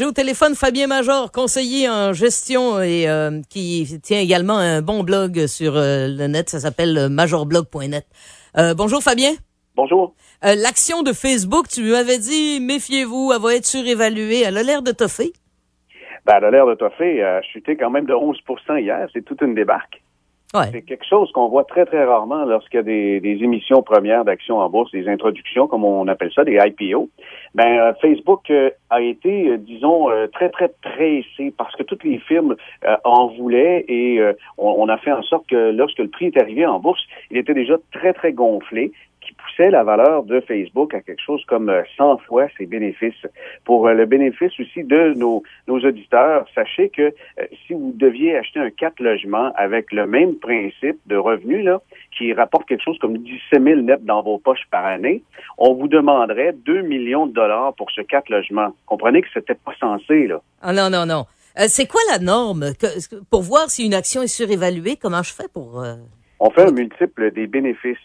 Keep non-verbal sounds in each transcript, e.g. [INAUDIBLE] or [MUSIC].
J'ai au téléphone Fabien Major, conseiller en gestion et euh, qui tient également un bon blog sur euh, le net. Ça s'appelle majorblog.net. Euh, bonjour Fabien. Bonjour. L'action de Facebook, tu m'avais dit, méfiez-vous, elle va être surévaluée. Elle a l'air de toffer. Ben, elle a l'air de toffer. Elle a chuté quand même de 11% hier. C'est toute une débarque. C'est quelque chose qu'on voit très, très rarement lorsqu'il y a des, émissions premières d'actions en bourse, des introductions, comme on appelle ça, des IPO. Ben, euh, Facebook euh, a été, euh, disons, très, très pressé parce que toutes les firmes en voulaient et on, a fait en sorte que lorsque le prix est arrivé en bourse, il était déjà très, très gonflé poussait la valeur de Facebook à quelque chose comme 100 fois ses bénéfices. Pour le bénéfice aussi de nos, nos auditeurs, sachez que si vous deviez acheter un 4 logements avec le même principe de revenu, là, qui rapporte quelque chose comme 17 000 net dans vos poches par année, on vous demanderait 2 millions de dollars pour ce 4 logements. Comprenez que c'était pas censé, là. Ah non, non, non. Euh, c'est quoi la norme? Pour voir si une action est surévaluée? Comment je fais pour... Euh, on fait un multiple des bénéfices.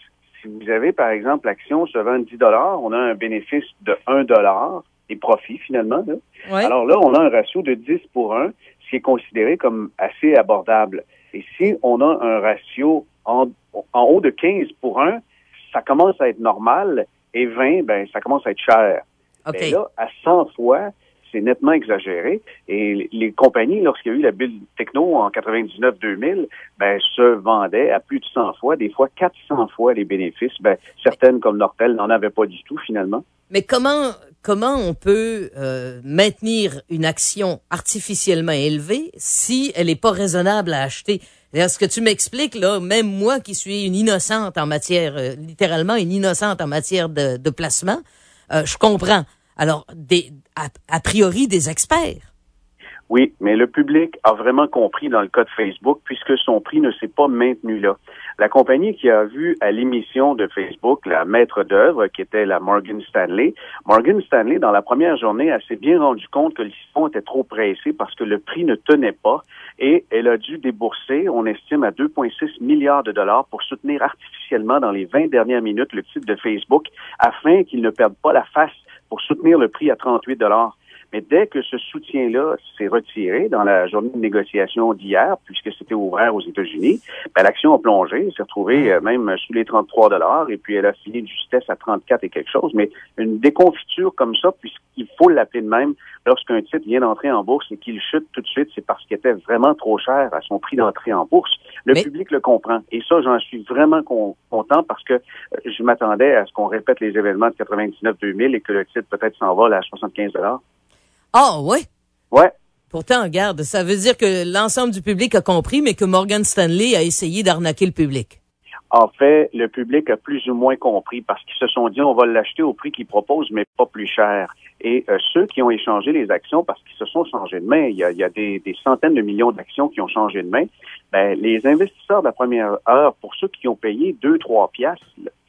Si vous avez, par exemple, l'action se vend 10 dollars, on a un bénéfice de 1 dollar et profit finalement. Alors là, on a un ratio de 10 pour 1, ce qui est considéré comme assez abordable. Et si on a un ratio en, en haut de 15 pour 1, ça commence à être normal et 20, ben, ça commence à être cher. Mais là, à 100 fois, c'est nettement exagéré. Et les compagnies, lorsqu'il y a eu la bulle techno en 99-2000, ben, se vendaient à plus de 100 fois, des fois 400 fois les bénéfices. Ben, certaines, comme Nortel, n'en avaient pas du tout, finalement. Mais comment, comment on peut euh, maintenir une action artificiellement élevée si elle n'est pas raisonnable à acheter? Ce que tu m'expliques, là, même moi qui suis une innocente en matière, euh, littéralement une innocente en matière de, de placement, euh, je comprends. Alors, des, a, priori, des experts. Oui, mais le public a vraiment compris dans le cas de Facebook puisque son prix ne s'est pas maintenu là. La compagnie qui a vu à l'émission de Facebook la maître d'œuvre qui était la Morgan Stanley, Morgan Stanley dans la première journée, elle s'est bien rendu compte que le siphon était trop pressé parce que le prix ne tenait pas et elle a dû débourser, on estime à 2,6 milliards de dollars pour soutenir artificiellement dans les 20 dernières minutes le titre de Facebook afin qu'il ne perde pas la face pour soutenir le prix à 38 dollars. Mais dès que ce soutien-là s'est retiré dans la journée de négociation d'hier, puisque c'était ouvert aux États-Unis, ben, l'action a plongé, s'est retrouvée euh, même sous les 33 dollars, et puis elle a fini de justesse à 34 et quelque chose. Mais une déconfiture comme ça, puisqu'il faut l'appeler de même, lorsqu'un titre vient d'entrer en bourse et qu'il chute tout de suite, c'est parce qu'il était vraiment trop cher à son prix d'entrée en bourse. Le public le comprend. Et ça, j'en suis vraiment content parce que euh, je m'attendais à ce qu'on répète les événements de 99-2000 et que le titre peut-être s'envole à 75 dollars. Ah, ouais? Ouais. Pourtant, regarde, ça veut dire que l'ensemble du public a compris, mais que Morgan Stanley a essayé d'arnaquer le public. En fait, le public a plus ou moins compris parce qu'ils se sont dit on va l'acheter au prix qu'ils proposent, mais pas plus cher. Et euh, ceux qui ont échangé les actions parce qu'ils se sont changés de main, il y a, des, centaines de millions d'actions qui ont changé de main. Ben, les investisseurs de la première heure, pour ceux qui ont payé 2-3 piastres,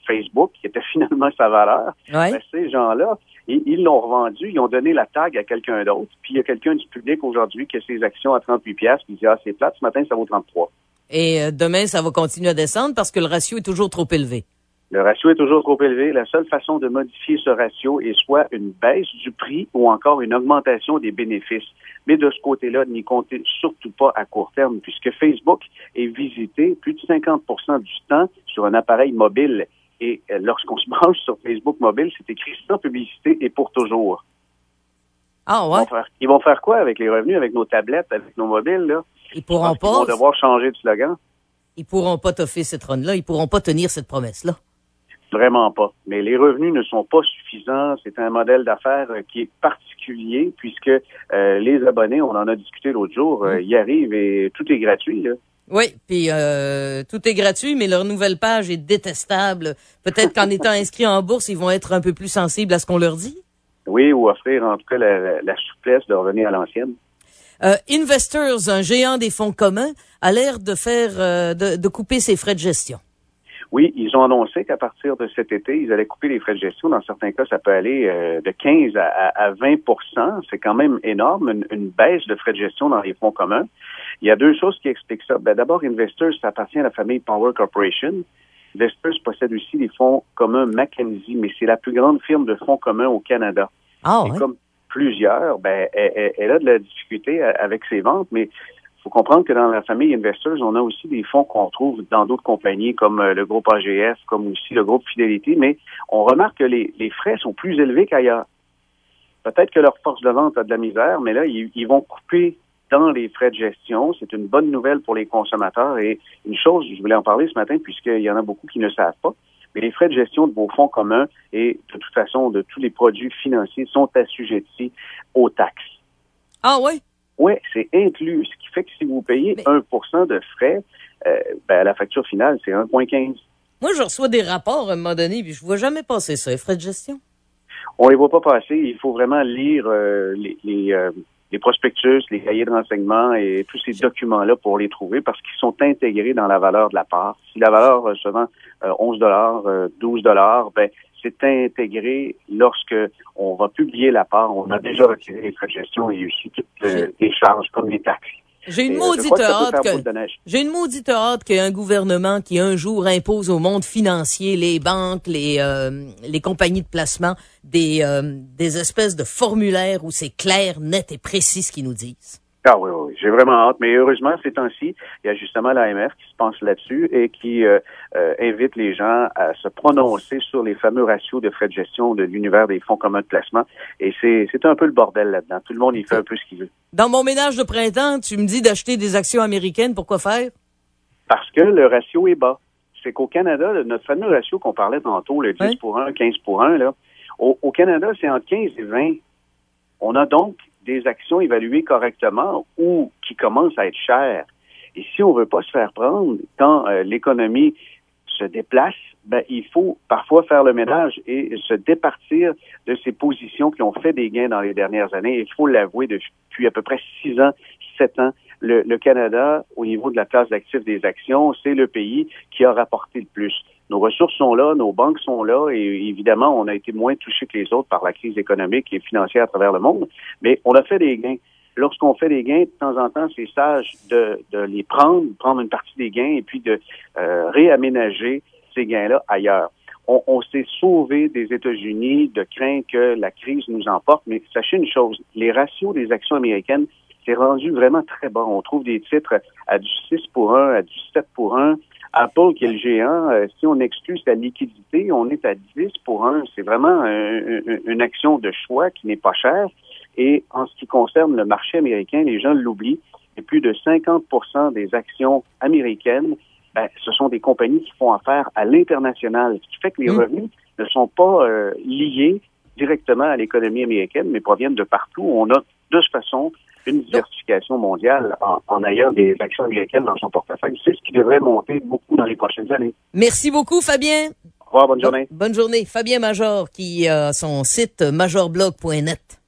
Facebook, qui était [LAUGHS] finalement sa valeur, ben, ces gens-là, ils l'ont revendu, ils ont donné la tag à quelqu'un d'autre, puis il y a quelqu'un du public aujourd'hui qui a ses actions à 38 pièces, puis il dit ah c'est plate, ce matin ça vaut 33. Et euh, demain ça va continuer à descendre parce que le ratio est toujours trop élevé. Le ratio est toujours trop élevé. La seule façon de modifier ce ratio est soit une baisse du prix ou encore une augmentation des bénéfices. Mais de ce côté-là, n'y comptez surtout pas à court terme, puisque Facebook est visité plus de 50% du temps sur un appareil mobile. Et euh, lorsqu'on se branche sur Facebook mobile, c'est écrit sans publicité et pour toujours. Ah ouais? Ils vont, faire, quoi avec les revenus, avec nos tablettes, avec nos mobiles, là? Ils pourront pas. Ils vont devoir changer de slogan. Ils pourront pas t'offrir cette run-là. Ils pourront pas tenir cette promesse-là. Vraiment pas. Mais les revenus ne sont pas suffisants. C'est un modèle d'affaires euh, qui est particulier puisque euh, les abonnés, on en a discuté l'autre jour, mm. y arrivent et tout est gratuit. Là. Oui, puis euh, tout est gratuit, mais leur nouvelle page est détestable. Peut-être qu'en étant [LAUGHS] inscrits en bourse, ils vont être un peu plus sensibles à ce qu'on leur dit. Oui, ou offrir en tout cas la, souplesse de revenir à l'ancienne. Euh, Investors, un géant des fonds communs, a l'air de faire euh, de, couper ses frais de gestion. Oui, ils ont annoncé qu'à partir de cet été, ils allaient couper les frais de gestion. Dans certains cas, ça peut aller de 15 à, 20% C'est quand même énorme, une, baisse de frais de gestion dans les fonds communs. Il y a deux choses qui expliquent ça. Ben, D'abord, Investors, ça appartient à la famille Power Corporation. Investors possède aussi des fonds communs Mackenzie, mais c'est la plus grande firme de fonds communs au Canada. Ah, comme plusieurs, ben, elle, a de la difficulté avec ses ventes, mais faut comprendre que dans la famille Investors, on a aussi des fonds qu'on trouve dans d'autres compagnies comme le groupe AGF, comme aussi le groupe Fidélité, mais on remarque que les, frais sont plus élevés qu'ailleurs. Peut-être que leur force de vente a de la misère, mais là, ils vont couper dans les frais de gestion. C'est une bonne nouvelle pour les consommateurs. Et une chose, je voulais en parler ce matin, puisqu'il y en a beaucoup qui ne savent pas, mais les frais de gestion de vos fonds communs et de toute façon de tous les produits financiers sont assujettis aux taxes. Ah oui? Oui, c'est inclus. Ce qui fait que si vous payez 1% de frais, euh, ben, la facture finale, c'est 1,15 Moi, je reçois des rapports à un moment donné, puis je ne vois jamais passer ça, les frais de gestion? On les voit pas passer. Il faut vraiment lire euh, les, euh, les prospectus, les cahiers de renseignement et tous ces documents-là pour les trouver parce qu'ils sont intégrés dans la valeur de la part. Si la valeur se vend 11 dollars, 12 dollars, ben c'est intégré lorsque on va publier la part. On a déjà retiré les frais de gestion et aussi toutes les charges comme les taxes. J'ai une maudite hâte que, j'ai une maudite hâte qu'un gouvernement qui un jour impose au monde financier, les banques, les euh, les compagnies de placement, des euh, des espèces de formulaires où c'est clair, net et précis ce qu'ils nous disent. Ah oui, oui, j'ai vraiment hâte. Mais heureusement, ces temps-ci, il y a justement l'AMF qui se pense là-dessus et qui euh, euh, invite les gens à se prononcer sur les fameux ratios de frais de gestion de l'univers des fonds communs de placement. Et c'est, c'est un peu le bordel là-dedans. Tout le monde y fait un peu ce qu'il veut. Dans mon ménage de printemps, tu me dis d'acheter des actions américaines. Pourquoi faire? Parce que le ratio est bas. C'est qu'au Canada, notre fameux ratio qu'on parlait tantôt, le 10 pour 1, 15 pour 1, là, au, au Canada, c'est entre 15 et 20. On a donc des actions évaluées correctement ou qui commencent à être chères. Et si on veut pas se faire prendre quand euh, l'économie se déplace, ben, il faut parfois faire le ménage et se départir de ces positions qui ont fait des gains dans les dernières années. Il faut l'avouer, depuis à peu près six ans, sept ans, le, le Canada, au niveau de la classe d'actifs des actions, c'est le pays qui a rapporté le plus nos ressources sont là, nos banques sont là, et évidemment, on a été moins touchés que les autres par la crise économique et financière à travers le monde, mais on a fait des gains. Lorsqu'on fait des gains, de temps en temps, c'est sage de, de, les prendre, prendre une partie des gains et puis de euh, réaménager ces gains-là ailleurs. On, on s'est sauvé des États-Unis de crainte que la crise nous emporte, mais sachez une chose, les ratios des actions américaines, c'est rendu vraiment très bas. On trouve des titres à du 6 pour 1, à du 7 pour 1, Apple, qui est le géant, euh, si on exclut sa liquidité, on est à 10 pour 1. C'est vraiment une action de choix qui n'est pas chère. Et en ce qui concerne le marché américain, les gens l'oublient, et plus de 50% des actions américaines, ben, ce sont des compagnies qui font affaire à l'international, ce qui fait que les mmh. revenus ne sont pas euh, liés directement à l'économie américaine, mais proviennent de partout. On a de toute façon une diversification mondiale en, ayant des actions américaines dans son portefeuille. C'est ce qui devrait monter beaucoup dans les prochaines années. Merci beaucoup, Fabien. Au revoir, bonne journée. Bonne journée. Fabien Major, qui a son site majorblog.net.